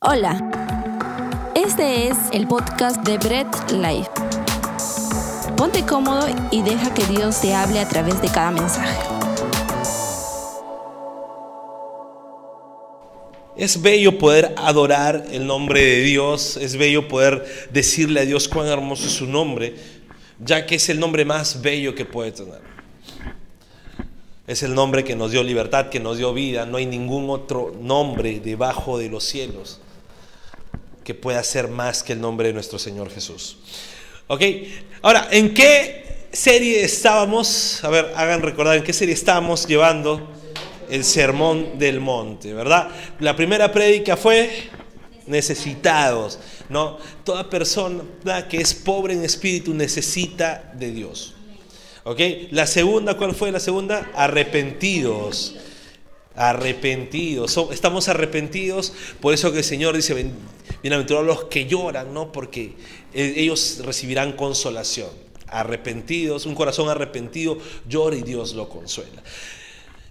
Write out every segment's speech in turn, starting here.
Hola, este es el podcast de Bread Life. Ponte cómodo y deja que Dios te hable a través de cada mensaje. Es bello poder adorar el nombre de Dios, es bello poder decirle a Dios cuán hermoso es su nombre, ya que es el nombre más bello que puede tener. Es el nombre que nos dio libertad, que nos dio vida. No hay ningún otro nombre debajo de los cielos que pueda ser más que el nombre de nuestro Señor Jesús. Ok, ahora, ¿en qué serie estábamos? A ver, hagan recordar, ¿en qué serie estábamos llevando el sermón del monte, verdad? La primera prédica fue necesitados, ¿no? Toda persona que es pobre en espíritu necesita de Dios. ¿Ok? La segunda, ¿cuál fue la segunda? Arrepentidos. Arrepentidos. Estamos arrepentidos. Por eso que el Señor dice, bienaventurados los que lloran, ¿no? Porque eh, ellos recibirán consolación. Arrepentidos, un corazón arrepentido llora y Dios lo consuela.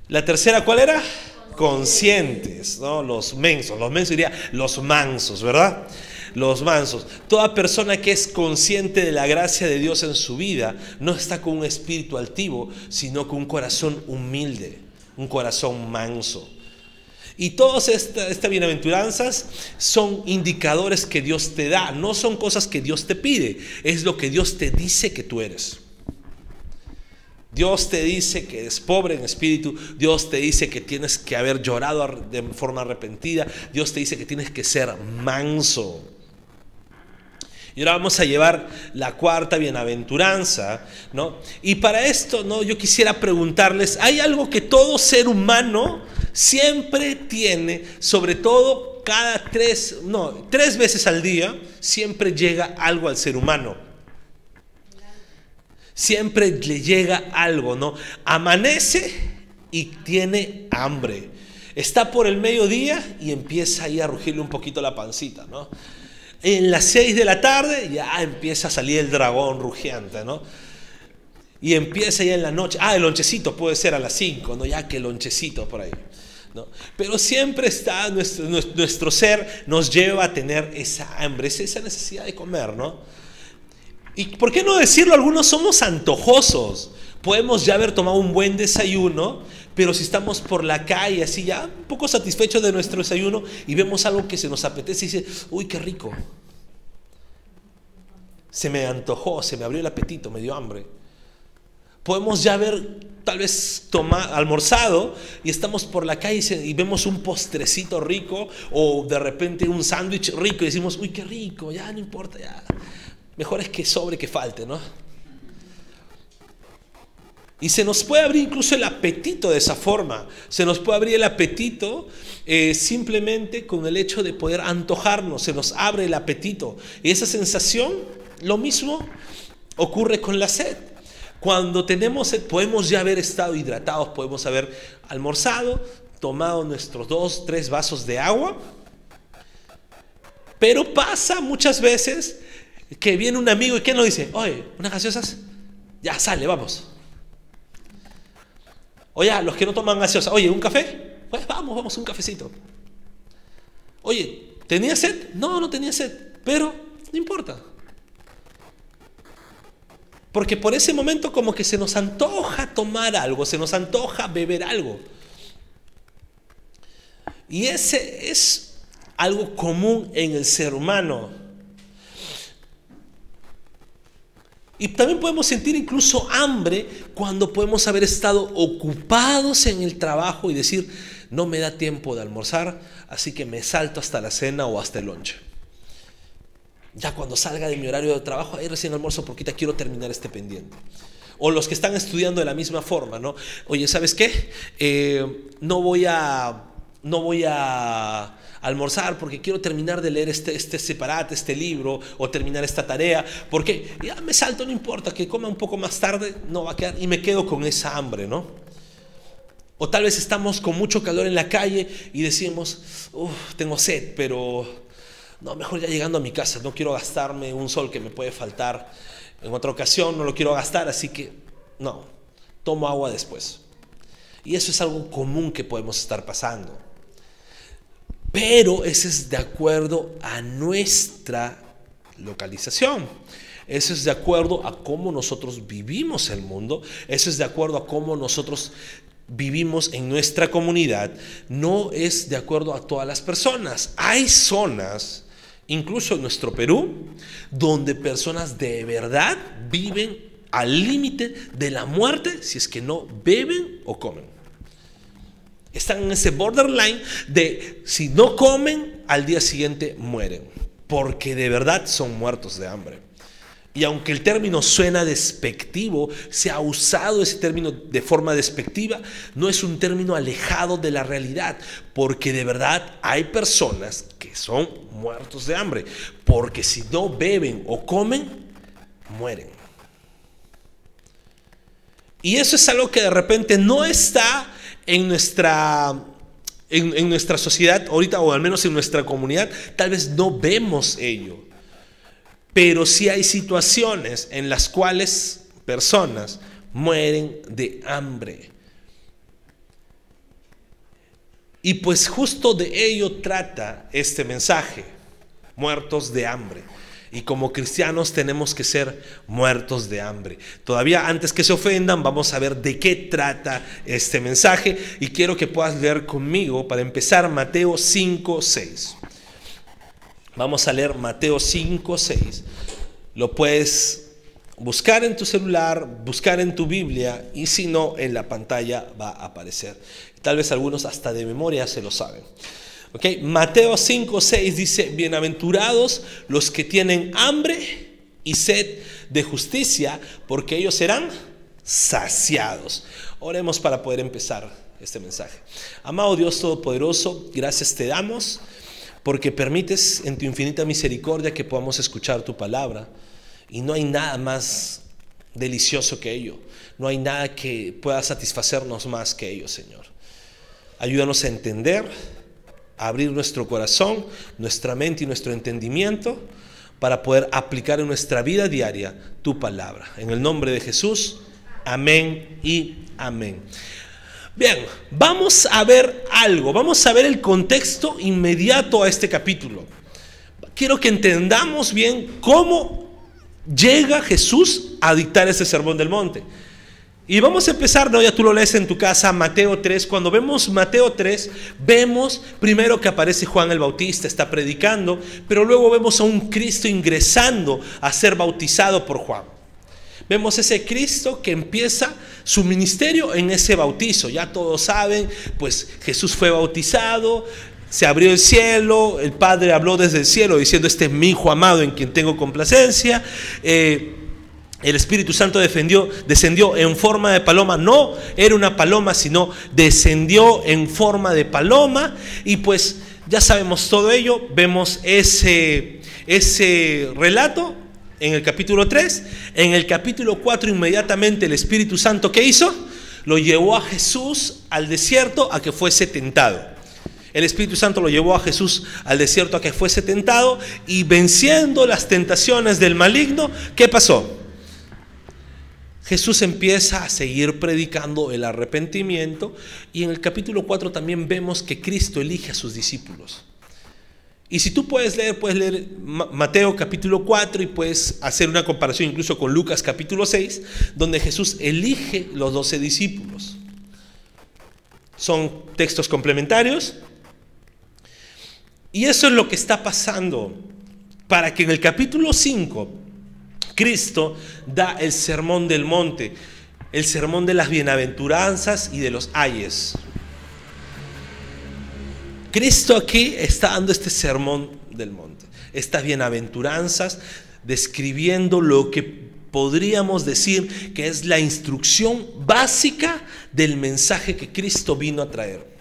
La tercera, ¿cuál era? Conscientes, ¿no? Los mensos. Los mensos diría los mansos, ¿verdad? los mansos. Toda persona que es consciente de la gracia de Dios en su vida no está con un espíritu altivo, sino con un corazón humilde, un corazón manso. Y todas estas, bienaventuranzas son indicadores que Dios te da, no son cosas que Dios te pide, es lo que Dios te dice que tú eres. Dios te dice que eres pobre en espíritu, Dios te dice que tienes que haber llorado de forma arrepentida, Dios te dice que tienes que ser manso. Y ahora vamos a llevar la cuarta bienaventuranza, ¿no? Y para esto, ¿no? Yo quisiera preguntarles, ¿hay algo que todo ser humano siempre tiene, sobre todo cada tres, no, tres veces al día, siempre llega algo al ser humano? Siempre le llega algo, ¿no? Amanece y tiene hambre. Está por el mediodía y empieza ahí a rugirle un poquito la pancita, ¿no? En las 6 de la tarde ya empieza a salir el dragón rugiente, ¿no? Y empieza ya en la noche. Ah, el lonchecito puede ser a las 5, ¿no? Ya que el lonchecito por ahí. ¿no? Pero siempre está nuestro, nuestro ser, nos lleva a tener esa hambre, esa necesidad de comer, ¿no? Y por qué no decirlo, algunos somos antojosos. Podemos ya haber tomado un buen desayuno, pero si estamos por la calle así ya un poco satisfechos de nuestro desayuno y vemos algo que se nos apetece y dice, uy, qué rico. Se me antojó, se me abrió el apetito, me dio hambre. Podemos ya haber tal vez tomado, almorzado y estamos por la calle y vemos un postrecito rico o de repente un sándwich rico y decimos, uy, qué rico, ya no importa, ya. Mejor es que sobre que falte, ¿no? Y se nos puede abrir incluso el apetito de esa forma. Se nos puede abrir el apetito eh, simplemente con el hecho de poder antojarnos. Se nos abre el apetito. Y esa sensación, lo mismo ocurre con la sed. Cuando tenemos sed, podemos ya haber estado hidratados, podemos haber almorzado, tomado nuestros dos, tres vasos de agua. Pero pasa muchas veces que viene un amigo y que nos dice, oye, unas gaseosas, ya sale, vamos. Oye, los que no toman gaseosa, oye, ¿un café? Pues vamos, vamos, un cafecito. Oye, ¿tenía sed? No, no tenía sed, pero no importa. Porque por ese momento como que se nos antoja tomar algo, se nos antoja beber algo. Y ese es algo común en el ser humano. Y también podemos sentir incluso hambre cuando podemos haber estado ocupados en el trabajo y decir, no me da tiempo de almorzar, así que me salto hasta la cena o hasta el lunch. Ya cuando salga de mi horario de trabajo, ahí recién almuerzo porque ya quiero terminar este pendiente. O los que están estudiando de la misma forma, ¿no? Oye, ¿sabes qué? Eh, no voy a, no voy a almorzar porque quiero terminar de leer este, este separate, este libro, o terminar esta tarea, porque ya me salto, no importa, que coma un poco más tarde, no va a quedar, y me quedo con esa hambre, ¿no? O tal vez estamos con mucho calor en la calle y decimos, uff, tengo sed, pero no, mejor ya llegando a mi casa, no quiero gastarme un sol que me puede faltar en otra ocasión, no lo quiero gastar, así que no, tomo agua después. Y eso es algo común que podemos estar pasando. Pero ese es de acuerdo a nuestra localización. Eso es de acuerdo a cómo nosotros vivimos el mundo. Eso es de acuerdo a cómo nosotros vivimos en nuestra comunidad. No es de acuerdo a todas las personas. Hay zonas, incluso en nuestro Perú, donde personas de verdad viven al límite de la muerte si es que no beben o comen. Están en ese borderline de si no comen, al día siguiente mueren, porque de verdad son muertos de hambre. Y aunque el término suena despectivo, se ha usado ese término de forma despectiva, no es un término alejado de la realidad, porque de verdad hay personas que son muertos de hambre, porque si no beben o comen, mueren. Y eso es algo que de repente no está en nuestra, en, nuestra sociedad ahorita, o al menos en nuestra comunidad, tal vez no vemos ello. Pero sí hay situaciones en las cuales personas mueren de hambre. Y pues justo de ello trata este mensaje, muertos de hambre. Y como cristianos tenemos que ser muertos de hambre. Todavía antes que se ofendan, vamos a ver de qué trata este mensaje. Y quiero que puedas leer conmigo, para empezar, Mateo 5, 6. Vamos a leer Mateo 5, 6. Lo puedes buscar en tu celular, buscar en tu Biblia y si no, en la pantalla va a aparecer. Tal vez algunos hasta de memoria se lo saben. Mateo 5, 6 dice, bienaventurados los que tienen hambre y sed de justicia, porque ellos serán saciados. Oremos para poder empezar este mensaje. Amado Dios Todopoderoso, gracias te damos porque permites en tu infinita misericordia que podamos escuchar tu palabra. Y no hay nada más delicioso que ello. No hay nada que pueda satisfacernos más que ello, Señor. Ayúdanos a entender, abrir nuestro corazón, nuestra mente y nuestro entendimiento para poder aplicar en nuestra vida diaria tu palabra. En el nombre de Jesús, amén y amén. Bien, vamos a ver algo, vamos a ver el contexto inmediato a este capítulo. Quiero que entendamos bien cómo llega Jesús a dictar ese sermón del monte. Y vamos a empezar, no, ya tú lo lees en tu casa, Mateo 3. Cuando vemos Mateo 3, vemos primero que aparece Juan el Bautista, está predicando, pero luego vemos a un Cristo ingresando a ser bautizado por Juan. Vemos ese Cristo que empieza su ministerio en ese bautizo. Ya todos saben, pues Jesús fue bautizado, se abrió el cielo, el Padre habló desde el cielo diciendo, este es mi Hijo amado en quien tengo complacencia. Eh, el Espíritu Santo defendió, descendió en forma de paloma, no era una paloma, sino descendió en forma de paloma. Y pues ya sabemos todo ello, vemos ese, ese relato en el capítulo 3. En el capítulo 4 inmediatamente el Espíritu Santo, ¿qué hizo? Lo llevó a Jesús al desierto a que fuese tentado. El Espíritu Santo lo llevó a Jesús al desierto a que fuese tentado y venciendo las tentaciones del maligno, ¿qué pasó? Jesús empieza a seguir predicando el arrepentimiento y en el capítulo 4 también vemos que Cristo elige a sus discípulos. Y si tú puedes leer, puedes leer Mateo capítulo 4 y puedes hacer una comparación incluso con Lucas capítulo 6, donde Jesús elige los doce discípulos. Son textos complementarios. Y eso es lo que está pasando para que en el capítulo 5 Cristo da el sermón del monte, el sermón de las bienaventuranzas y de los ayes. Cristo aquí está dando este sermón del monte, estas bienaventuranzas, describiendo lo que podríamos decir que es la instrucción básica del mensaje que Cristo vino a traer.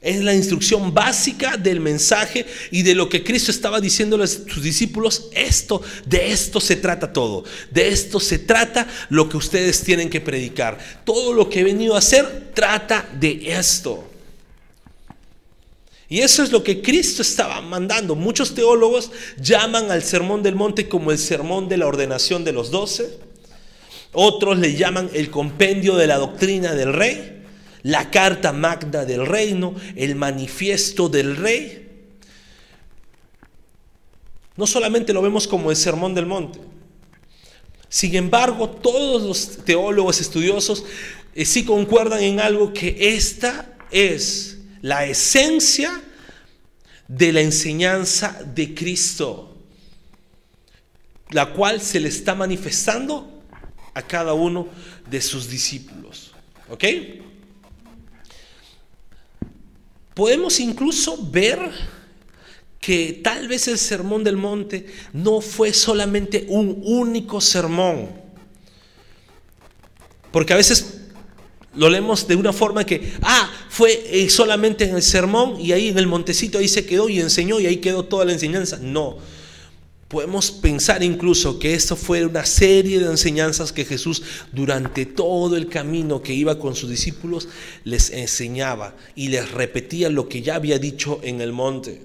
Es la instrucción básica del mensaje y de lo que Cristo estaba diciendo a sus discípulos. Esto, de esto se trata todo. De esto se trata lo que ustedes tienen que predicar. Todo lo que he venido a hacer trata de esto. Y eso es lo que Cristo estaba mandando. Muchos teólogos llaman al sermón del monte como el sermón de la ordenación de los doce. Otros le llaman el compendio de la doctrina del rey. La carta magna del reino, el manifiesto del rey. No solamente lo vemos como el sermón del monte. Sin embargo, todos los teólogos estudiosos eh, sí concuerdan en algo que esta es la esencia de la enseñanza de Cristo, la cual se le está manifestando a cada uno de sus discípulos. ¿Ok? Podemos incluso ver que tal vez el sermón del monte no fue solamente un único sermón. Porque a veces lo leemos de una forma que, ah, fue eh, solamente en el sermón y ahí en el montecito ahí se quedó y enseñó y ahí quedó toda la enseñanza. No. Podemos pensar incluso que esto fue una serie de enseñanzas que Jesús durante todo el camino que iba con sus discípulos les enseñaba y les repetía lo que ya había dicho en el monte.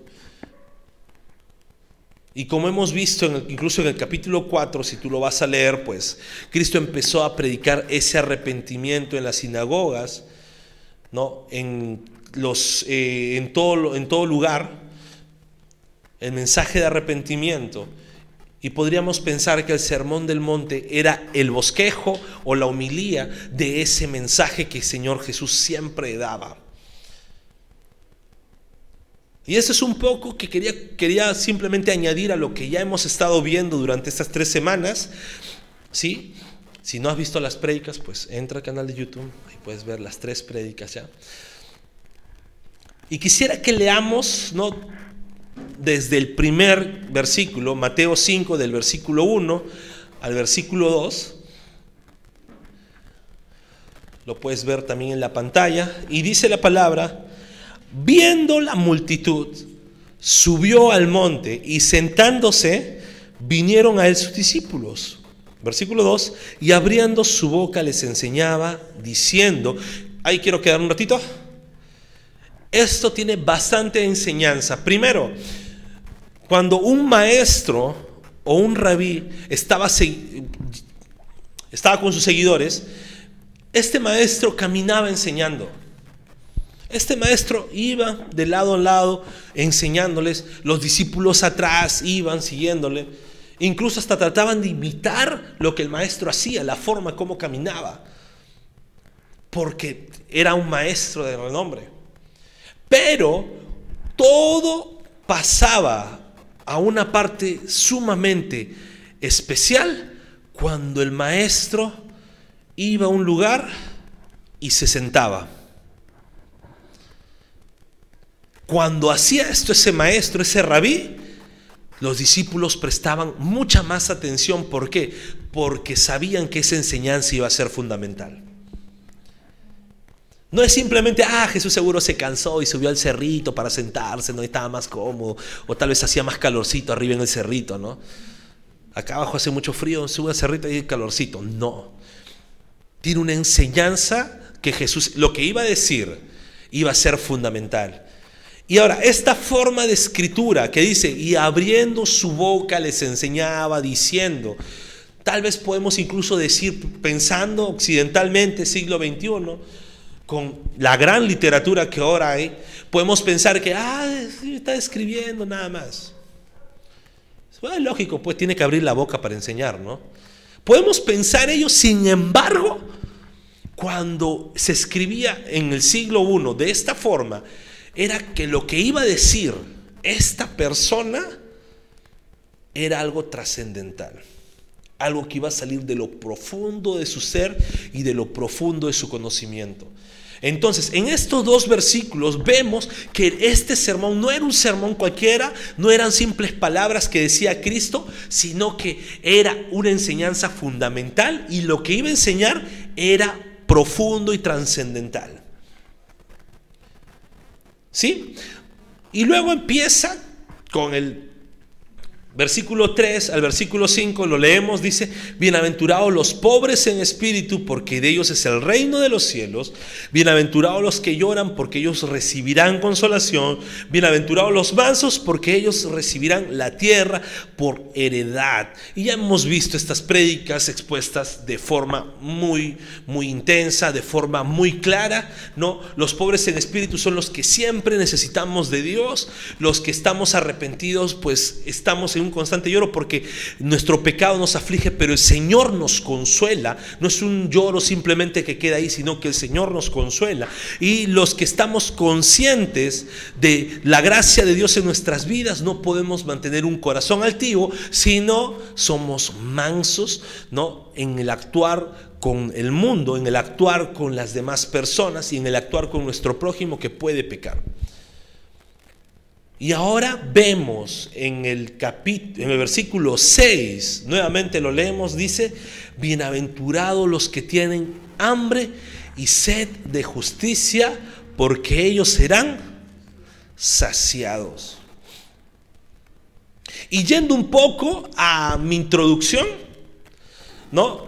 Y como hemos visto incluso en el capítulo 4, si tú lo vas a leer, pues Cristo empezó a predicar ese arrepentimiento en las sinagogas, ¿no? en, los, eh, en, todo, en todo lugar, el mensaje de arrepentimiento. Y podríamos pensar que el sermón del monte era el bosquejo o la humilía de ese mensaje que el Señor Jesús siempre daba. Y eso es un poco que quería, quería simplemente añadir a lo que ya hemos estado viendo durante estas tres semanas. ¿sí? Si no has visto las prédicas, pues entra al canal de YouTube y puedes ver las tres prédicas ya. Y quisiera que leamos ¿no? Desde el primer versículo, Mateo 5, del versículo 1 al versículo 2. Lo puedes ver también en la pantalla. Y dice la palabra, Viendo la multitud, subió al monte y sentándose, vinieron a él sus discípulos. Versículo 2, y abriendo su boca les enseñaba, diciendo, ahí quiero quedar un ratito. Esto tiene bastante enseñanza. Primero, cuando un maestro o un rabí estaba, con sus seguidores, este maestro caminaba enseñando. Este maestro iba de lado a lado enseñándoles, los discípulos atrás iban siguiéndole, incluso hasta trataban de imitar lo que el maestro hacía, la forma como caminaba, porque era un maestro de renombre. Pero todo pasaba a una parte sumamente especial cuando el maestro iba a un lugar y se sentaba. Cuando hacía esto ese maestro, ese rabí, los discípulos prestaban mucha más atención. ¿Por qué? Porque sabían que esa enseñanza iba a ser fundamental. No es simplemente, ah, Jesús seguro se cansó y subió al cerrito para sentarse, no estaba más cómodo, o tal vez hacía más calorcito arriba en el cerrito, ¿no? Acá abajo hace mucho frío, sube al cerrito y hay calorcito. No. Tiene una enseñanza que Jesús, lo que iba a decir, iba a ser fundamental. Y ahora, esta forma de escritura que dice, y abriendo su boca les enseñaba diciendo, tal vez podemos incluso decir, pensando occidentalmente, siglo XXI, con la gran literatura que ahora hay, podemos pensar que, ah, está escribiendo nada más. Es lógico, pues tiene que abrir la boca para enseñar, ¿no? Podemos pensar ello, sin embargo, cuando se escribía en el siglo I de esta forma, era que lo que iba a decir esta persona era algo trascendental. Algo que iba a salir de lo profundo de su ser y de lo profundo de su conocimiento. Entonces, en estos dos versículos vemos que este sermón no era un sermón cualquiera, no eran simples palabras que decía Cristo, sino que era una enseñanza fundamental y lo que iba a enseñar era profundo y trascendental. ¿Sí? Y luego empieza con el versículo 3 al versículo 5 lo leemos, dice, bienaventurados los pobres en espíritu, porque de ellos es el reino de los cielos, bienaventurados los que lloran, porque ellos recibirán consolación, bienaventurados los mansos, porque ellos recibirán la tierra por heredad. Y ya hemos visto estas prédicas expuestas de forma muy, muy intensa, de forma muy clara, ¿no? Los pobres en espíritu son los que siempre necesitamos de Dios, los que estamos arrepentidos, pues estamos en un constante lloro porque nuestro pecado nos aflige, pero el Señor nos consuela. No es un lloro simplemente que queda ahí, sino que el Señor nos consuela. Y los que estamos conscientes de la gracia de Dios en nuestras vidas, no podemos mantener un corazón altivo, sino somos mansos, ¿no? En el actuar con el mundo, en el actuar con las demás personas y en el actuar con nuestro prójimo que puede pecar. Y ahora vemos en el, capítulo, en el versículo 6, nuevamente lo leemos, dice, bienaventurados los que tienen hambre y sed de justicia, porque ellos serán saciados. Y yendo un poco a mi introducción, ¿no?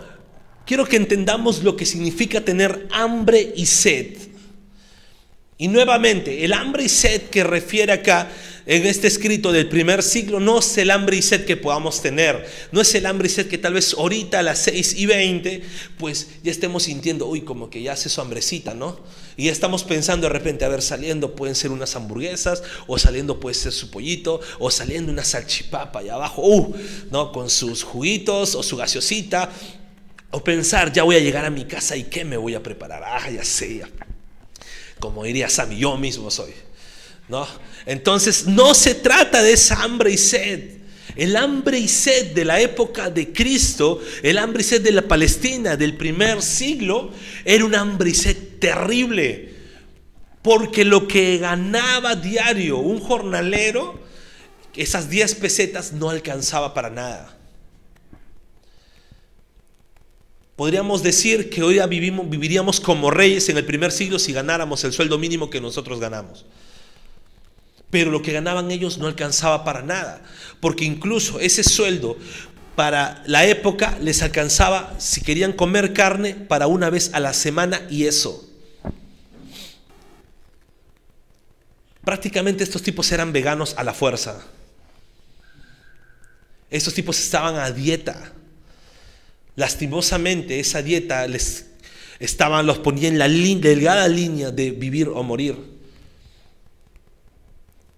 Quiero que entendamos lo que significa tener hambre y sed. Y nuevamente, el hambre y sed que refiere acá en este escrito del primer siglo no es el hambre y sed que podamos tener, no es el hambre y sed que tal vez ahorita a las 6 y 20, pues ya estemos sintiendo, uy, como que ya hace su hambrecita, ¿no? Y estamos pensando de repente, a ver, saliendo pueden ser unas hamburguesas, o saliendo puede ser su pollito, o saliendo una salchipapa allá abajo, uh, ¿no? Con sus juguitos o su gaseosita, o pensar, ya voy a llegar a mi casa y qué me voy a preparar, ah, ya sé, ya como diría Sammy, yo mismo soy. ¿no? Entonces no se trata de esa hambre y sed. El hambre y sed de la época de Cristo, el hambre y sed de la Palestina del primer siglo, era un hambre y sed terrible. Porque lo que ganaba diario un jornalero, esas 10 pesetas no alcanzaba para nada. Podríamos decir que hoy vivimos, viviríamos como reyes en el primer siglo si ganáramos el sueldo mínimo que nosotros ganamos. Pero lo que ganaban ellos no alcanzaba para nada, porque incluso ese sueldo para la época les alcanzaba, si querían comer carne, para una vez a la semana y eso. Prácticamente estos tipos eran veganos a la fuerza. Estos tipos estaban a dieta. Lastimosamente esa dieta les estaban, los ponía en la delgada línea de vivir o morir.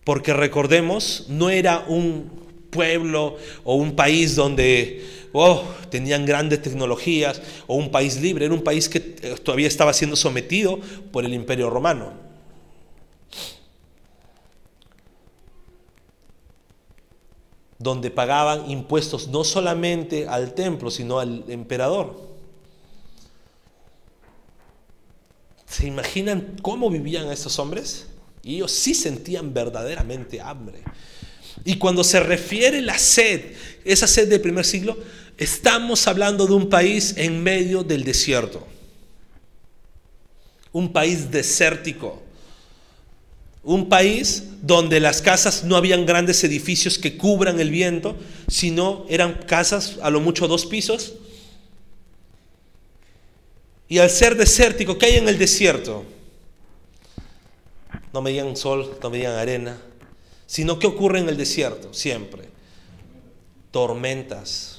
Porque recordemos, no era un pueblo o un país donde oh, tenían grandes tecnologías o un país libre, era un país que eh, todavía estaba siendo sometido por el imperio romano. Donde pagaban impuestos no solamente al templo, sino al emperador. ¿Se imaginan cómo vivían estos hombres? Y ellos sí sentían verdaderamente hambre. Y cuando se refiere la sed, esa sed del primer siglo, estamos hablando de un país en medio del desierto. Un país desértico. Un país donde las casas no habían grandes edificios que cubran el viento, sino eran casas a lo mucho dos pisos. Y al ser desértico, ¿qué hay en el desierto? No me digan sol, no me digan arena, sino ¿qué ocurre en el desierto? Siempre. Tormentas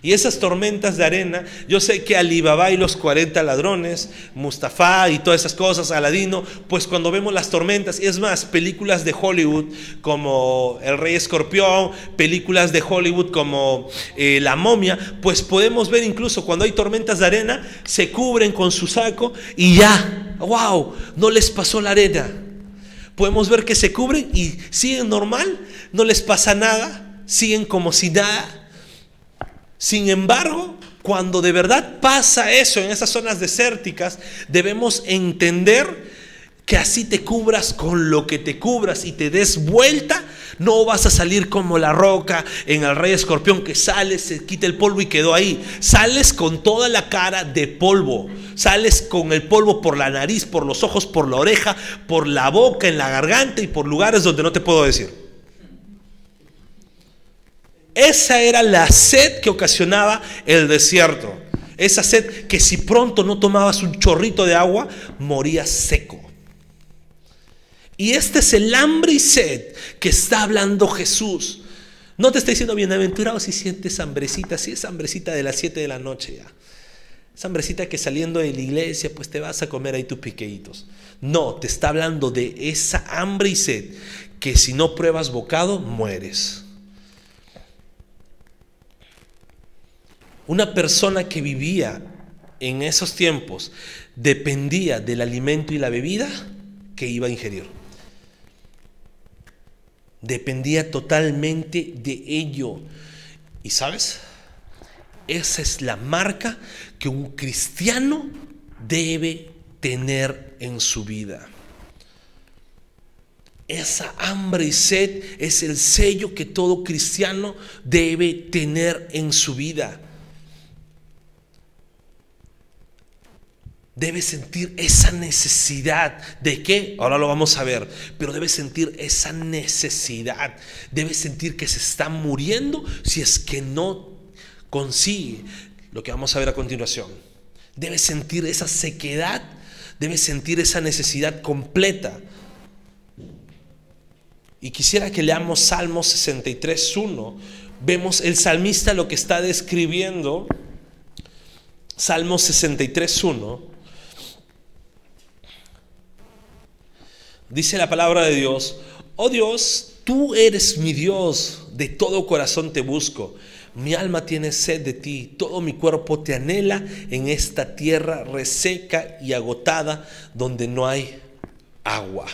y esas tormentas de arena, yo sé que Alibaba y los 40 ladrones, Mustafa y todas esas cosas, Aladino, pues cuando vemos las tormentas, y es más, películas de Hollywood como El Rey Escorpión, películas de Hollywood como eh, La Momia, pues podemos ver incluso cuando hay tormentas de arena, se cubren con su saco y ya, wow, no les pasó la arena. Podemos ver que se cubren y siguen normal, no les pasa nada, siguen como si nada sin embargo, cuando de verdad pasa eso en esas zonas desérticas, debemos entender que así te cubras con lo que te cubras y te des vuelta, no vas a salir como la roca en el rey escorpión que sales, se quita el polvo y quedó ahí. Sales con toda la cara de polvo. Sales con el polvo por la nariz, por los ojos, por la oreja, por la boca, en la garganta y por lugares donde no te puedo decir. Esa era la sed que ocasionaba el desierto. Esa sed que si pronto no tomabas un chorrito de agua, morías seco. Y este es el hambre y sed que está hablando Jesús. No te está diciendo bienaventurado si sientes hambrecita, si es hambrecita de las 7 de la noche ya. Esa hambrecita que saliendo de la iglesia, pues te vas a comer ahí tus piqueitos. No, te está hablando de esa hambre y sed que si no pruebas bocado, mueres. Una persona que vivía en esos tiempos dependía del alimento y la bebida que iba a ingerir. Dependía totalmente de ello. ¿Y sabes? Esa es la marca que un cristiano debe tener en su vida. Esa hambre y sed es el sello que todo cristiano debe tener en su vida. Debe sentir esa necesidad. ¿De qué? Ahora lo vamos a ver. Pero debe sentir esa necesidad. Debe sentir que se está muriendo si es que no consigue lo que vamos a ver a continuación. Debe sentir esa sequedad. Debe sentir esa necesidad completa. Y quisiera que leamos Salmo 63.1. Vemos el salmista lo que está describiendo. Salmo 63.1. Dice la palabra de Dios, oh Dios, tú eres mi Dios, de todo corazón te busco. Mi alma tiene sed de ti, todo mi cuerpo te anhela en esta tierra reseca y agotada donde no hay agua.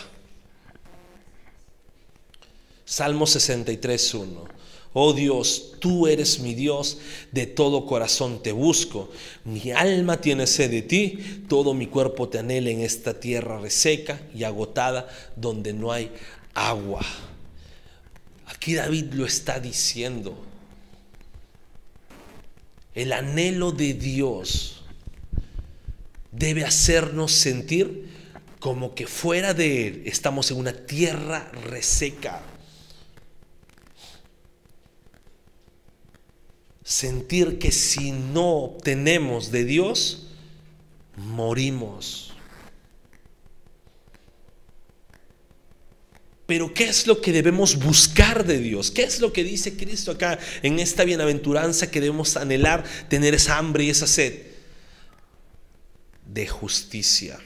Salmo 63.1. Oh Dios, tú eres mi Dios, de todo corazón te busco. Mi alma tiene sed de ti, todo mi cuerpo te anhela en esta tierra reseca y agotada donde no hay agua. Aquí David lo está diciendo. El anhelo de Dios debe hacernos sentir como que fuera de Él estamos en una tierra reseca sentir que si no obtenemos de Dios, morimos. Pero ¿qué es lo que debemos buscar de Dios? ¿Qué es lo que dice Cristo acá en esta bienaventuranza que debemos anhelar, tener esa hambre y esa sed? De justicia.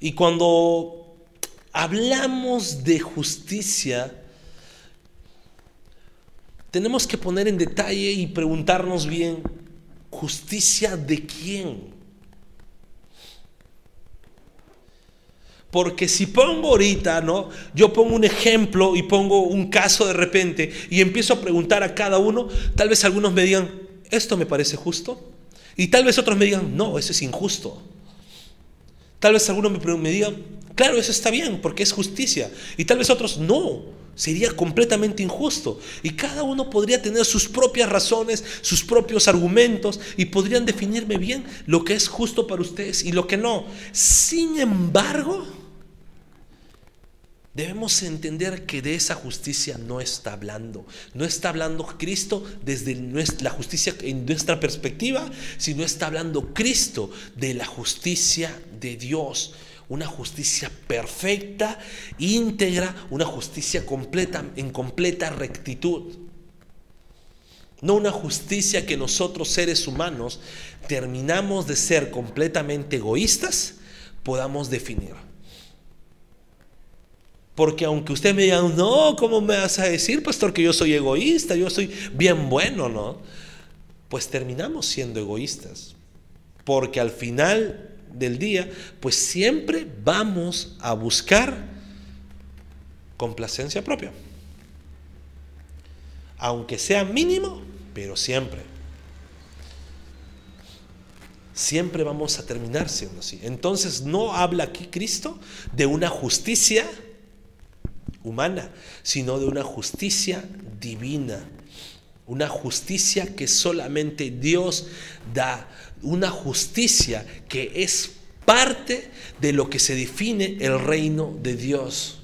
Y cuando hablamos de justicia, tenemos que poner en detalle y preguntarnos bien, ¿justicia de quién? Porque si pongo ahorita, ¿no? Yo pongo un ejemplo y pongo un caso de repente y empiezo a preguntar a cada uno, tal vez algunos me digan, esto me parece justo. Y tal vez otros me digan, no, eso es injusto. Tal vez algunos me, me digan, claro, eso está bien porque es justicia. Y tal vez otros, no, Sería completamente injusto. Y cada uno podría tener sus propias razones, sus propios argumentos y podrían definirme bien lo que es justo para ustedes y lo que no. Sin embargo, debemos entender que de esa justicia no está hablando. No está hablando Cristo desde la justicia en nuestra perspectiva, sino está hablando Cristo de la justicia de Dios una justicia perfecta, íntegra, una justicia completa, en completa rectitud. No una justicia que nosotros seres humanos terminamos de ser completamente egoístas, podamos definir. Porque aunque usted me diga, no, ¿cómo me vas a decir, pastor, que yo soy egoísta? Yo soy bien bueno, ¿no? Pues terminamos siendo egoístas. Porque al final del día, pues siempre vamos a buscar complacencia propia. Aunque sea mínimo, pero siempre. Siempre vamos a terminar siendo así. Entonces no habla aquí Cristo de una justicia humana, sino de una justicia divina, una justicia que solamente Dios da, una justicia que es parte de lo que se define el reino de Dios.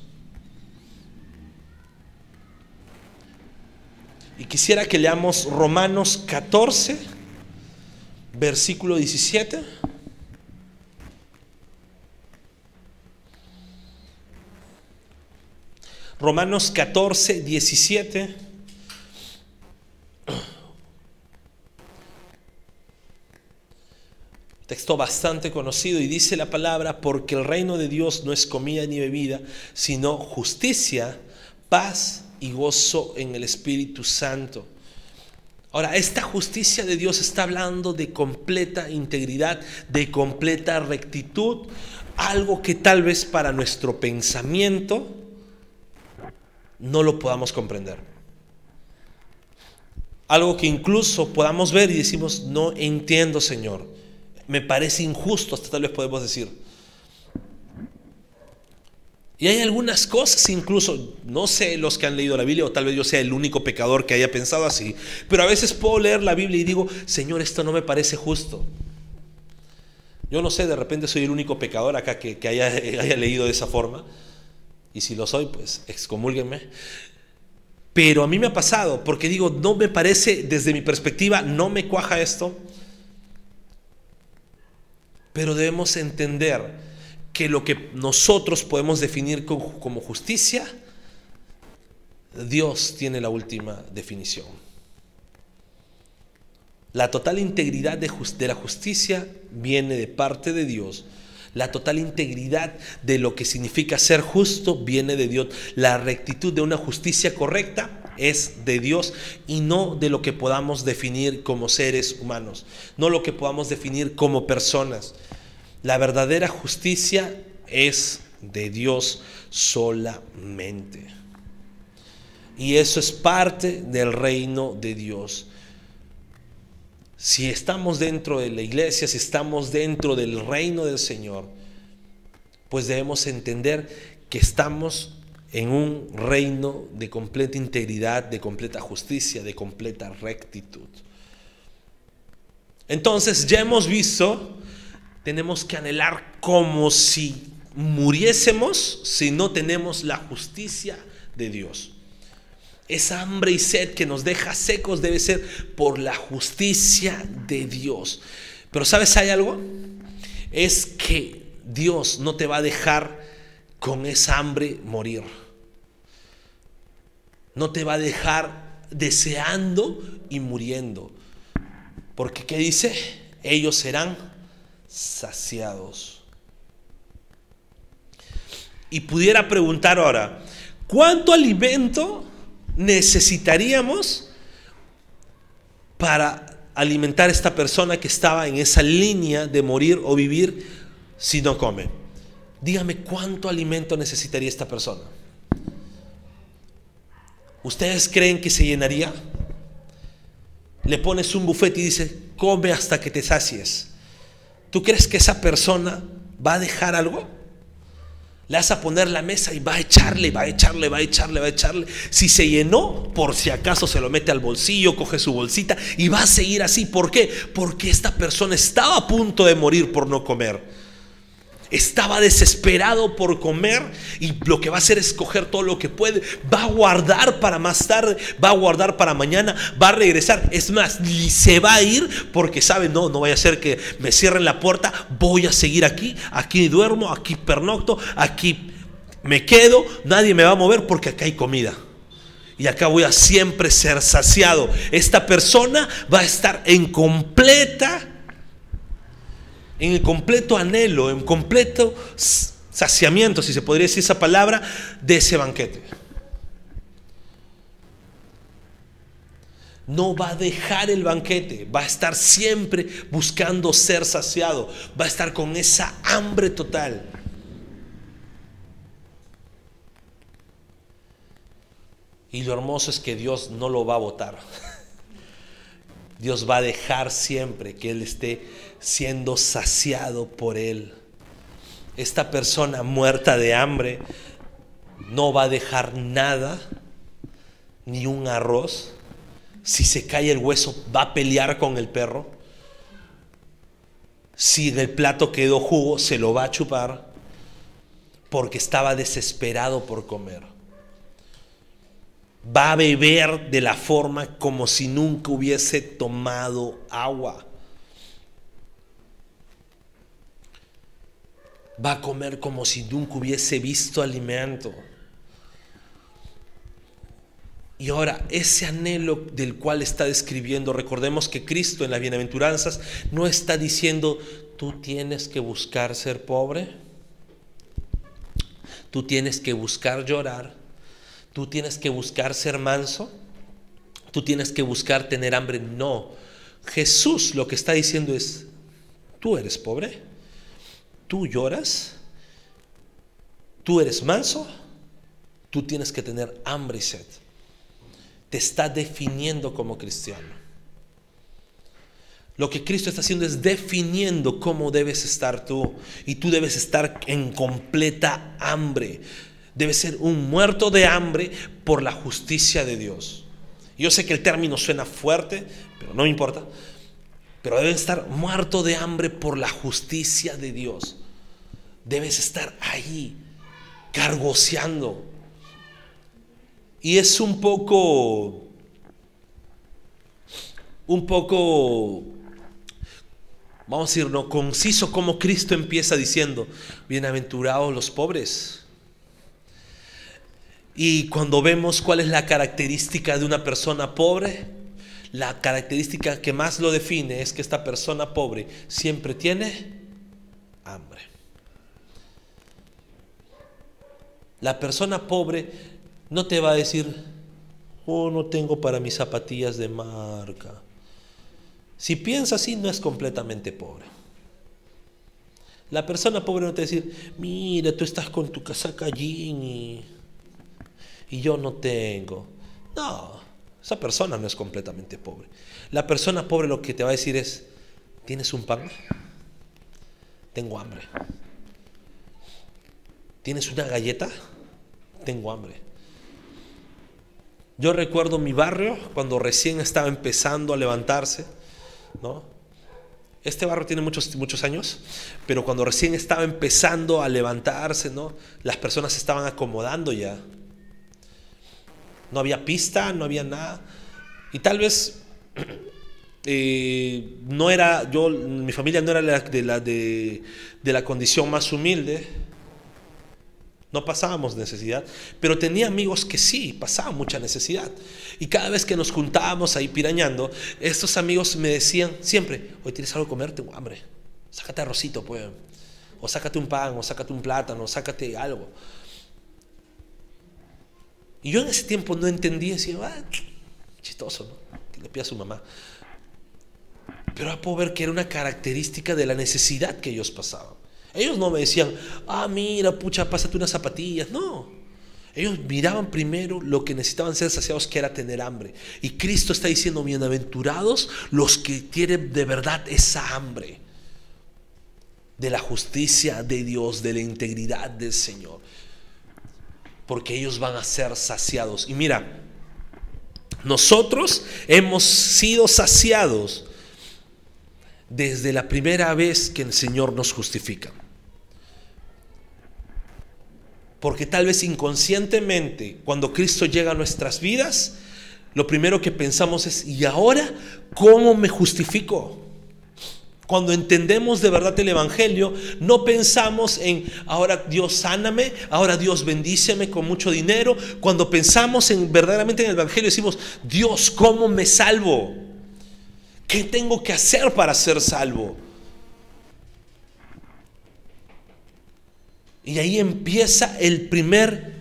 Y quisiera que leamos Romanos 14, versículo 17. Romanos 14, 17. Texto bastante conocido y dice la palabra, porque el reino de Dios no es comida ni bebida, sino justicia, paz y gozo en el Espíritu Santo. Ahora, esta justicia de Dios está hablando de completa integridad, de completa rectitud, algo que tal vez para nuestro pensamiento no lo podamos comprender. Algo que incluso podamos ver y decimos, no entiendo, Señor me parece injusto, hasta tal vez podemos decir. Y hay algunas cosas, incluso, no sé los que han leído la Biblia, o tal vez yo sea el único pecador que haya pensado así, pero a veces puedo leer la Biblia y digo, Señor, esto no me parece justo. Yo no sé, de repente soy el único pecador acá que, haya, haya leído de esa forma, y si lo soy, pues excomúlguenme. Pero a mí me ha pasado, porque digo, no me parece, desde mi perspectiva, no me cuaja esto. Pero debemos entender que lo que nosotros podemos definir como justicia, Dios tiene la última definición. La total integridad de, la justicia viene de parte de Dios. La total integridad de lo que significa ser justo viene de Dios. La rectitud de una justicia correcta es de Dios y no de lo que podamos definir como seres humanos, no lo que podamos definir como personas. La verdadera justicia es de Dios solamente. Y eso es parte del reino de Dios. Si estamos dentro de la iglesia, si estamos dentro del reino del Señor, pues debemos entender que estamos en un reino de completa integridad, de completa justicia, de completa rectitud. Entonces ya hemos visto tenemos que anhelar como si muriésemos si no tenemos la justicia de Dios. Esa hambre y sed que nos deja secos debe ser por la justicia de Dios. Pero ¿sabes hay algo? Es que Dios no te va a dejar con esa hambre morir. No te va a dejar deseando y muriendo. Porque ¿qué dice? Ellos serán saciados. Y pudiera preguntar ahora, ¿cuánto alimento necesitaríamos para alimentar a esta persona que estaba en esa línea de morir o vivir si no come? Dígame cuánto alimento necesitaría esta persona. ¿Ustedes creen que se llenaría? Le pones un bufete y dice, come hasta que te sacies. ¿Tú crees que esa persona va a dejar algo? Le vas a poner la mesa y va a echarle, va a echarle, va a echarle, va a echarle. Si se llenó, por si acaso se lo mete al bolsillo, coge su bolsita y va a seguir así. ¿Por qué? Porque esta persona estaba a punto de morir por no comer. Estaba desesperado por comer y lo que va a hacer es coger todo lo que puede. Va a guardar para más tarde, va a guardar para mañana, va a regresar. Es más, y se va a ir porque sabe, no, no vaya a ser que me cierren la puerta. Voy a seguir aquí, aquí duermo, aquí pernocto, aquí me quedo, nadie me va a mover porque acá hay comida. Y acá voy a siempre ser saciado. Esta persona va a estar en completa en el completo anhelo, en completo saciamiento, si se podría decir esa palabra, de ese banquete. No va a dejar el banquete, va a estar siempre buscando ser saciado, va a estar con esa hambre total. Y lo hermoso es que Dios no lo va a votar. Dios va a dejar siempre que Él esté siendo saciado por Él. Esta persona muerta de hambre no va a dejar nada, ni un arroz. Si se cae el hueso, va a pelear con el perro. Si del plato quedó jugo, se lo va a chupar porque estaba desesperado por comer. va a beber de la forma como si nunca hubiese tomado agua. Va a comer como si nunca hubiese visto alimento. Y ahora, ese anhelo del cual está describiendo, recordemos que Cristo en las bienaventuranzas no está diciendo, tú tienes que buscar ser pobre, tú tienes que buscar llorar, tú tienes que buscar ser manso, tú tienes que buscar tener hambre. No, Jesús lo que está diciendo es, tú eres pobre, tú lloras, tú eres manso, tú tienes que tener hambre y sed te está definiendo como cristiano. Lo que Cristo está haciendo es definiendo cómo debes estar tú. Y tú debes estar en completa hambre. Debes ser un muerto de hambre por la justicia de Dios. Yo sé que el término suena fuerte, pero no me importa. Pero debes estar muerto de hambre por la justicia de Dios. Debes estar ahí, cargoseando y es un poco, un poco, vamos a decir, no conciso como Cristo empieza diciendo, bienaventurados los pobres. Y cuando vemos cuál es la característica de una persona pobre, la característica que más lo define es que esta persona pobre siempre tiene hambre. La persona pobre no te va a decir, oh, no tengo para mis zapatillas de marca. Si piensa así, no es completamente pobre. La persona pobre no te va a decir, mira, tú estás con tu casaca jean y, y yo no tengo. No, esa persona no es completamente pobre. La persona pobre lo que te va a decir es, ¿tienes un pan? Tengo hambre. ¿Tienes una galleta? Tengo hambre. Yo recuerdo mi barrio cuando recién estaba empezando a levantarse, ¿no? Este barrio tiene muchos, muchos años, pero cuando recién estaba empezando a levantarse, ¿no? Las personas se estaban acomodando ya. No había pista, no había nada. Y tal vez eh, no era, yo, mi familia no era de la, de la condición más humilde, no pasábamos necesidad, pero tenía amigos que sí, pasaban mucha necesidad. Y cada vez que nos juntábamos ahí pirañando, estos amigos me decían siempre, hoy tienes algo que comer, tengo hambre, sácate arrocito, pues, o sácate un pan, o sácate un plátano, o sácate algo. Y yo en ese tiempo no entendía, decía, ah, chistoso, ¿no? Que le pida a su mamá. Pero ahora puedo ver que era una característica de la necesidad que ellos pasaban. Ellos no me decían, ah, mira, pucha, pásate unas zapatillas. No. Ellos miraban primero lo que necesitaban ser saciados, que era tener hambre. Y Cristo está diciendo, bienaventurados los que tienen de verdad esa hambre de la justicia de Dios, de la integridad del Señor. Porque ellos van a ser saciados. Y mira, nosotros hemos sido saciados desde la primera vez que el Señor nos justifica. Porque tal vez inconscientemente, cuando Cristo llega a nuestras vidas, lo primero que pensamos es, ¿y ahora cómo me justifico? Cuando entendemos de verdad el Evangelio, no pensamos en ahora Dios sáname, ahora Dios bendíceme con mucho dinero. Cuando pensamos en verdaderamente en el Evangelio, decimos, Dios, ¿cómo me salvo? ¿Qué tengo que hacer para ser salvo? Y ahí empieza el primer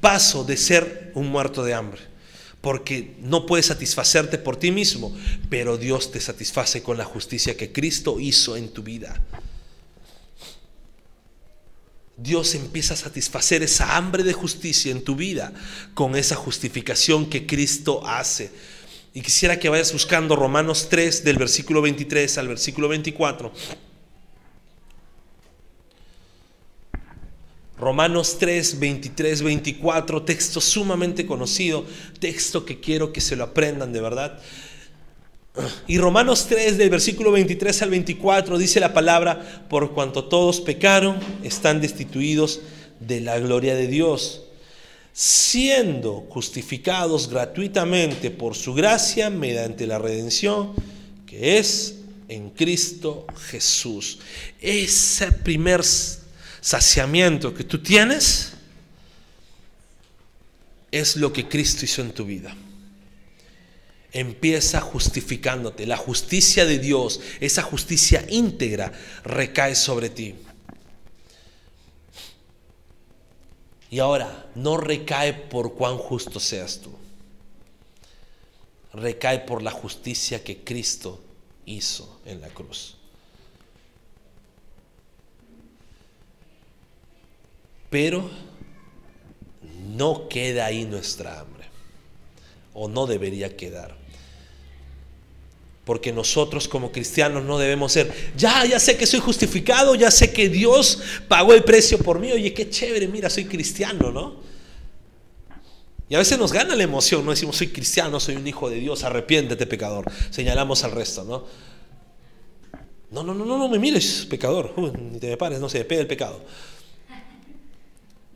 paso de ser un muerto de hambre. Porque no puedes satisfacerte por ti mismo, pero Dios te satisface con la justicia que Cristo hizo en tu vida. Dios empieza a satisfacer esa hambre de justicia en tu vida con esa justificación que Cristo hace. Y quisiera que vayas buscando Romanos 3 del versículo 23 al versículo 24. Romanos 3, 23, 24, texto sumamente conocido, texto que quiero que se lo aprendan de verdad. Y Romanos 3, del versículo 23 al 24, dice la palabra, por cuanto todos pecaron, están destituidos de la gloria de Dios, siendo justificados gratuitamente por su gracia mediante la redención que es en Cristo Jesús. Ese primer saciamiento que tú tienes es lo que Cristo hizo en tu vida. Empieza justificándote. La justicia de Dios, esa justicia íntegra, recae sobre ti. Y ahora, no recae por cuán justo seas tú. Recae por la justicia que Cristo hizo en la cruz. Pero no queda ahí nuestra hambre, o no debería quedar. Porque nosotros como cristianos no debemos ser, ya, ya sé que soy justificado, ya sé que Dios pagó el precio por mí, oye, qué chévere, mira, soy cristiano, ¿no? Y a veces nos gana la emoción, no decimos, soy cristiano, soy un hijo de Dios, arrepiéntete pecador, señalamos al resto, ¿no? No, no, no, no, no me mires, pecador, ni te me pares, no se me pega el pecado.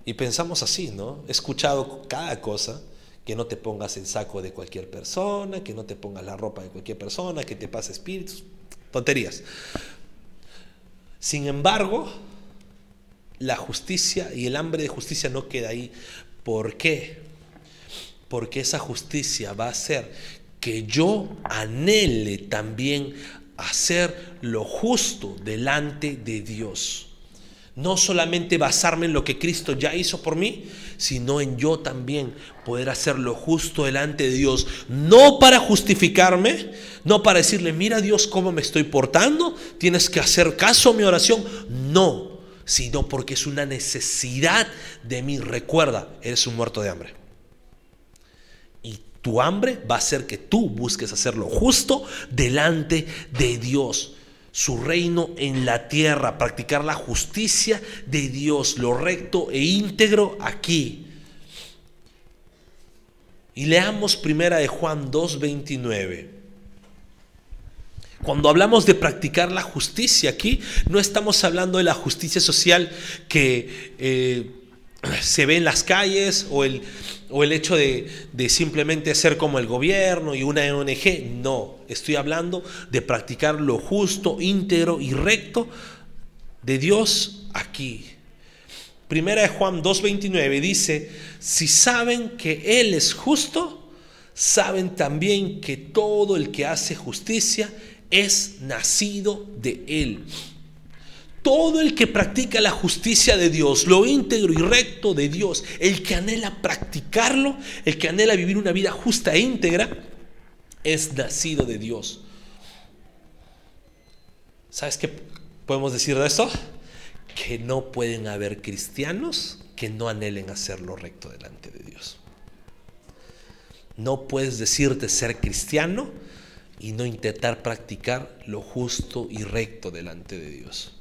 Y pensamos así, ¿no? He escuchado cada cosa que no te pongas el saco de cualquier persona, que no te pongas la ropa de cualquier persona, que te pase espíritus, tonterías. Sin embargo, la justicia y el hambre de justicia no queda ahí. ¿Por qué? Porque esa justicia va a hacer que yo anhele también hacer lo justo delante de Dios. No solamente basarme en lo que Cristo ya hizo por mí, sino en yo también poder hacer lo justo delante de Dios. No para justificarme, no para decirle, mira Dios cómo me estoy portando, tienes que hacer caso a mi oración. No, sino porque es una necesidad de mí. Recuerda, eres un muerto de hambre. Y tu hambre va a hacer que tú busques hacer lo justo delante de Dios su reino en la tierra, practicar la justicia de Dios, lo recto e íntegro aquí. Y leamos primera de Juan 2:29. Cuando hablamos de practicar la justicia aquí, no estamos hablando de la justicia social que eh, se ve en las calles o el, o el hecho de, simplemente ser como el gobierno y una ONG. No, estoy hablando de practicar lo justo, íntegro y recto de Dios aquí. Primera de Juan 2.29 dice, si saben que Él es justo, saben también que todo el que hace justicia es nacido de Él. Todo el que practica la justicia de Dios, lo íntegro y recto de Dios, el que anhela practicarlo, el que anhela vivir una vida justa e íntegra, es nacido de Dios. ¿Sabes qué podemos decir de eso? Que no pueden haber cristianos que no anhelen hacer lo recto delante de Dios. No puedes decirte ser cristiano y no intentar practicar lo justo y recto delante de Dios.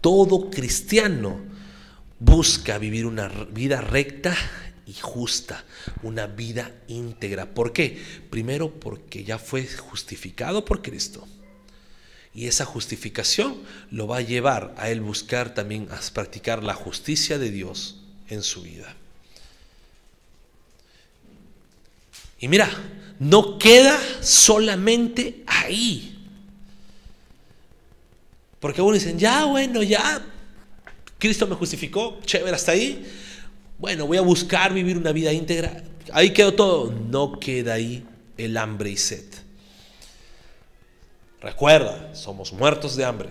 Todo cristiano busca vivir una vida recta y justa, una vida íntegra. ¿Por qué? Primero porque ya fue justificado por Cristo. Y esa justificación lo va a llevar a él buscar también a practicar la justicia de Dios en su vida. Y mira, no queda solamente ahí. Porque uno dicen, ya, bueno, ya, Cristo me justificó, chévere hasta ahí. Bueno, voy a buscar vivir una vida íntegra. Ahí quedó todo. No queda ahí el hambre y sed. Recuerda, somos muertos de hambre.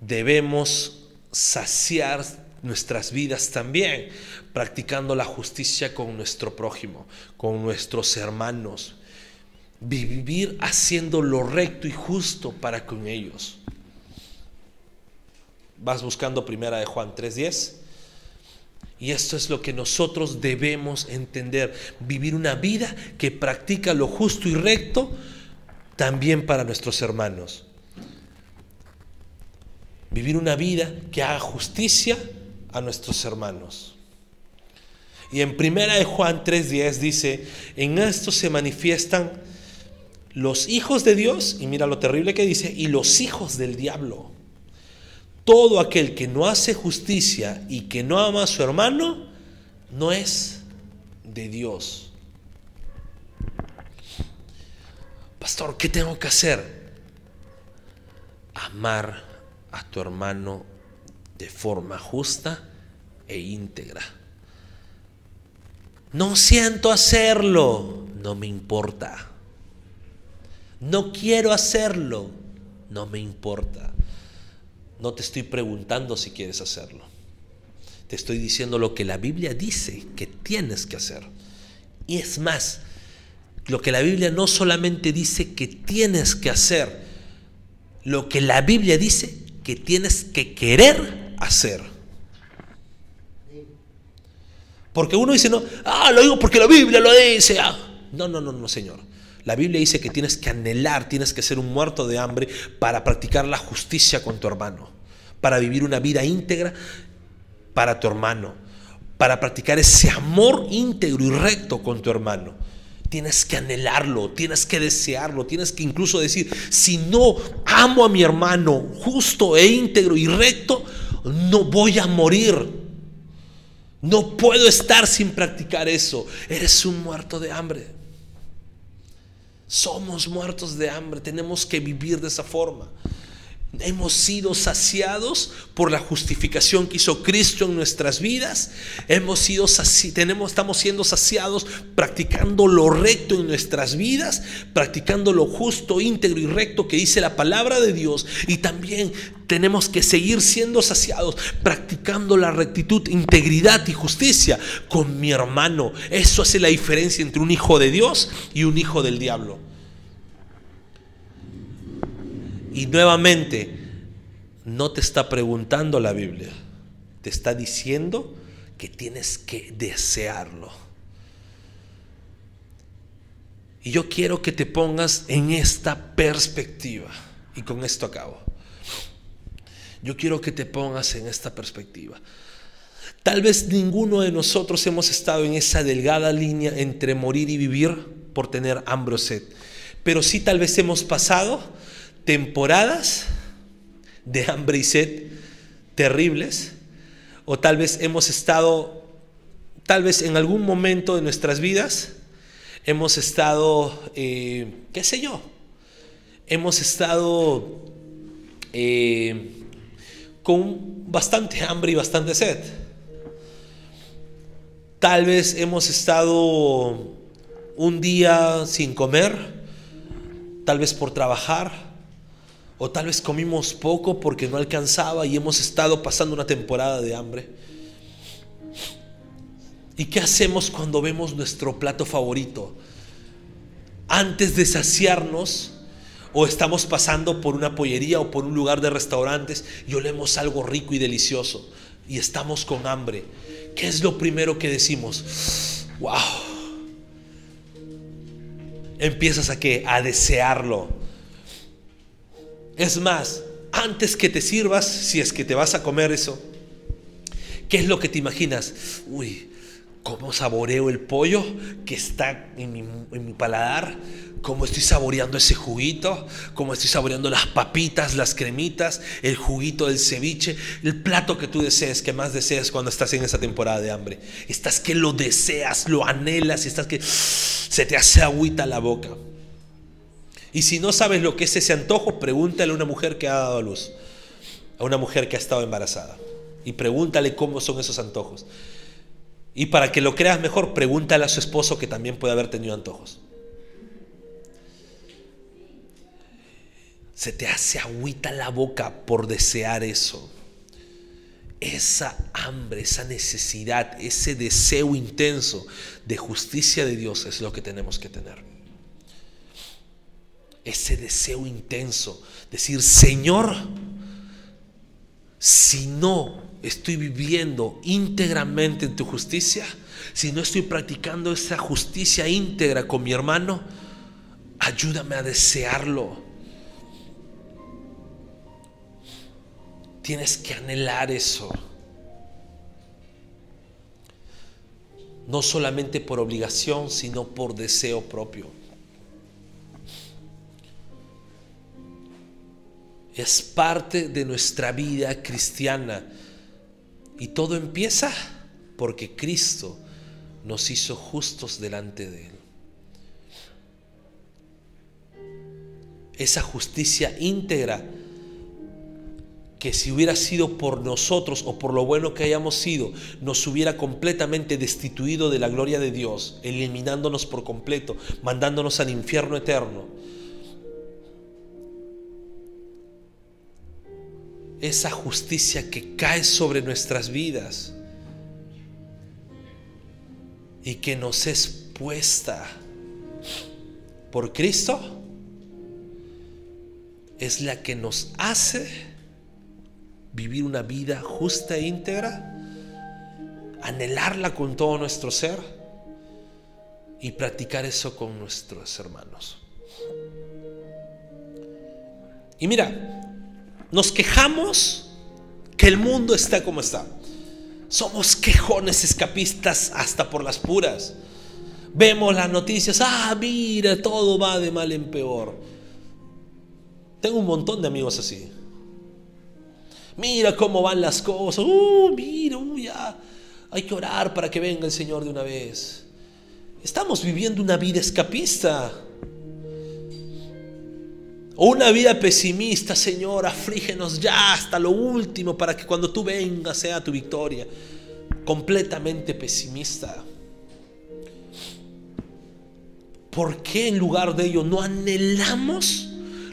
Debemos saciar nuestras vidas también, practicando la justicia con nuestro prójimo, con nuestros hermanos, vivir haciendo lo recto y justo para con ellos. Vas buscando primera de Juan 3:10. Y esto es lo que nosotros debemos entender, vivir una vida que practica lo justo y recto también para nuestros hermanos. Vivir una vida que haga justicia a nuestros hermanos. Y en primera de Juan 3:10 dice, en esto se manifiestan los hijos de Dios, y mira lo terrible que dice, y los hijos del diablo. todo aquel que no hace justicia y que no ama a su hermano, no es de Dios. Pastor, ¿qué tengo que hacer? Amar a tu hermano de forma justa e íntegra. No siento hacerlo, no me importa. No quiero hacerlo, no me importa. No te estoy preguntando si quieres hacerlo. Te estoy diciendo lo que la Biblia dice que tienes que hacer. Y es más, lo que la Biblia no solamente dice que tienes que hacer, lo que la Biblia dice que tienes que querer hacer. Porque uno dice, no, ah, lo digo porque la Biblia lo dice. Ah. No, no, no, no, Señor. La Biblia dice que tienes que anhelar, tienes que ser un muerto de hambre para practicar la justicia con tu hermano, para vivir una vida íntegra para tu hermano, para practicar ese amor íntegro y recto con tu hermano. Tienes que anhelarlo, tienes que desearlo, tienes que incluso decir, si no amo a mi hermano justo e íntegro y recto, no voy a morir. No puedo estar sin practicar eso. Eres un muerto de hambre. Somos muertos de hambre, tenemos que vivir de esa forma. Hemos sido saciados por la justificación que hizo Cristo en nuestras vidas. Hemos sido tenemos, estamos siendo saciados practicando lo recto en nuestras vidas, practicando lo justo, íntegro y recto que dice la palabra de Dios. Y también tenemos que seguir siendo saciados, practicando la rectitud, integridad y justicia con mi hermano. Eso hace la diferencia entre un hijo de Dios y un hijo del diablo. Y nuevamente, no te está preguntando la Biblia, te está diciendo que tienes que desearlo. Y yo quiero que te pongas en esta perspectiva. Y con esto acabo. Yo quiero que te pongas en esta perspectiva. Tal vez ninguno de nosotros hemos estado en esa delgada línea entre morir y vivir por tener hambre o sed. Pero sí tal vez hemos pasado temporadas de hambre y sed terribles, o tal vez hemos estado, tal vez en algún momento de nuestras vidas, hemos estado, eh, qué sé yo, hemos estado eh, con bastante hambre y bastante sed. Tal vez hemos estado un día sin comer, tal vez por trabajar, o tal vez comimos poco porque no alcanzaba y hemos estado pasando una temporada de hambre. ¿Y qué hacemos cuando vemos nuestro plato favorito? Antes de saciarnos, o estamos pasando por una pollería o por un lugar de restaurantes y olemos algo rico y delicioso y estamos con hambre. ¿Qué es lo primero que decimos? ¡Wow! Empiezas a qué? A desearlo es más, antes que te sirvas, si es que te vas a comer eso, ¿qué es lo que te imaginas? Uy, ¿cómo saboreo el pollo que está en mi, paladar? ¿Cómo estoy saboreando ese juguito? ¿Cómo estoy saboreando las papitas, las cremitas, el juguito del ceviche? El plato que tú desees, que más deseas cuando estás en esa temporada de hambre. Estás que lo deseas, lo anhelas y estás que se te hace agüita la boca. Y si no sabes lo que es ese antojo, pregúntale a una mujer que ha dado a luz, a una mujer que ha estado embarazada. Y pregúntale cómo son esos antojos. Y para que lo creas mejor, pregúntale a su esposo que también puede haber tenido antojos. Se te hace agüita la boca por desear eso. Esa hambre, esa necesidad, ese deseo intenso de justicia de Dios es lo que tenemos que tener ese deseo intenso, decir, Señor, si no estoy viviendo íntegramente en tu justicia, si no estoy practicando esa justicia íntegra con mi hermano, ayúdame a desearlo. Tienes que anhelar eso. No solamente por obligación, sino por deseo propio. Es parte de nuestra vida cristiana. Y todo empieza porque Cristo nos hizo justos delante de Él. Esa justicia íntegra que si hubiera sido por nosotros o por lo bueno que hayamos sido, nos hubiera completamente destituido de la gloria de Dios, eliminándonos por completo, mandándonos al infierno eterno. Esa justicia que cae sobre nuestras vidas y que nos es puesta por Cristo es la que nos hace vivir una vida justa e íntegra, anhelarla con todo nuestro ser y practicar eso con nuestros hermanos. Y mira, nos quejamos que el mundo está como está. Somos quejones escapistas hasta por las puras. Vemos las noticias, ah, mira, todo va de mal en peor. Tengo un montón de amigos así. Mira cómo van las cosas. Uh, mira, uh, ya. Hay que orar para que venga el Señor de una vez. Estamos viviendo una vida escapista. O una vida pesimista, Señor, aflígenos ya hasta lo último para que cuando tú vengas sea tu victoria. Completamente pesimista. ¿Por qué en lugar de ello no anhelamos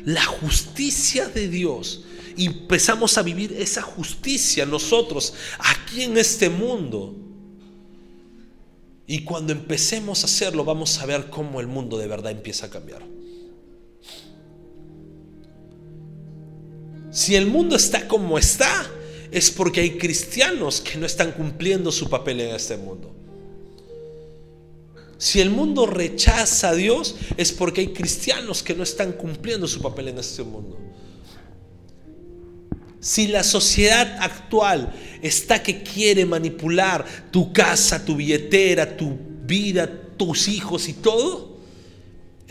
la justicia de Dios? y empezamos a vivir esa justicia nosotros aquí en este mundo. Y cuando empecemos a hacerlo, vamos a ver cómo el mundo de verdad empieza a cambiar. Si el mundo está como está, es porque hay cristianos que no están cumpliendo su papel en este mundo. Si el mundo rechaza a Dios, es porque hay cristianos que no están cumpliendo su papel en este mundo. Si la sociedad actual está que quiere manipular tu casa, tu billetera, tu vida, tus hijos y todo,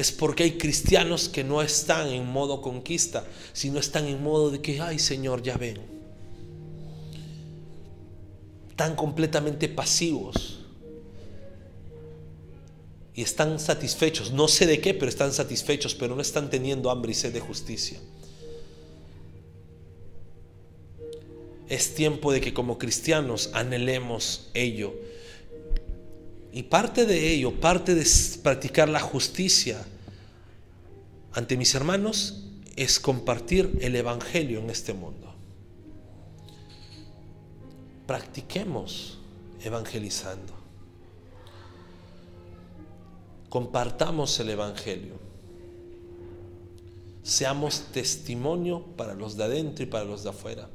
es porque hay cristianos que no están en modo conquista, sino están en modo de que, ay Señor, ya ven. Están completamente pasivos. Y están satisfechos, no sé de qué, pero están satisfechos, pero no están teniendo hambre y sed de justicia. es tiempo de que como cristianos anhelemos ello. Y parte de ello, parte de practicar la justicia ante mis hermanos, es compartir el Evangelio en este mundo. Practiquemos evangelizando. Compartamos el Evangelio. Seamos testimonio para los de adentro y para los de afuera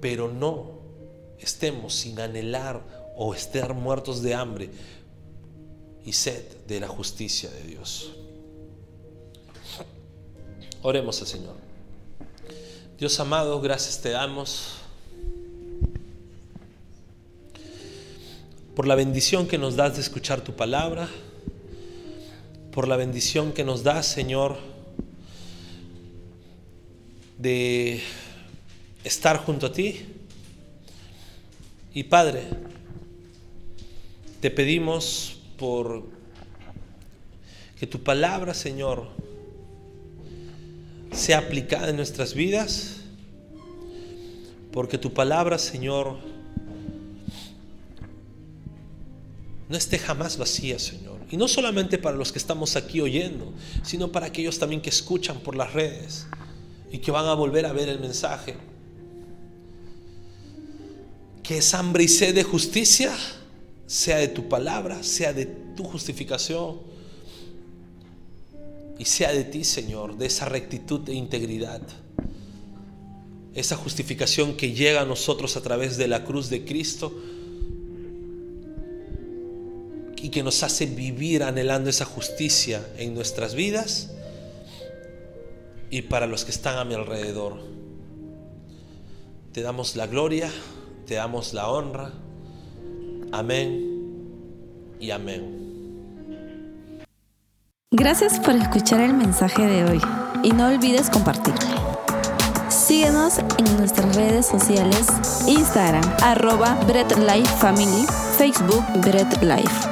pero no estemos sin anhelar o estar muertos de hambre y sed de la justicia de Dios. Oremos al Señor. Dios amado, gracias te damos por la bendición que nos das de escuchar tu palabra, por la bendición que nos das, Señor, de estar junto a ti. Y Padre, te pedimos por que tu palabra, Señor, sea aplicada en nuestras vidas, porque tu palabra, Señor, no esté jamás vacía, Señor. Y no solamente para los que estamos aquí oyendo, sino para aquellos también que escuchan por las redes y que van a volver a ver el mensaje que esa hambre y sed de justicia sea de tu palabra, sea de tu justificación y sea de ti, Señor, de esa rectitud e integridad. Esa justificación que llega a nosotros a través de la cruz de Cristo y que nos hace vivir anhelando esa justicia en nuestras vidas y para los que están a mi alrededor. Te damos la gloria te damos la honra. Amén y amén. Gracias por escuchar el mensaje de hoy y no olvides compartirlo. Síguenos en nuestras redes sociales, Instagram, arroba Bread Life Family, Facebook Bread Life.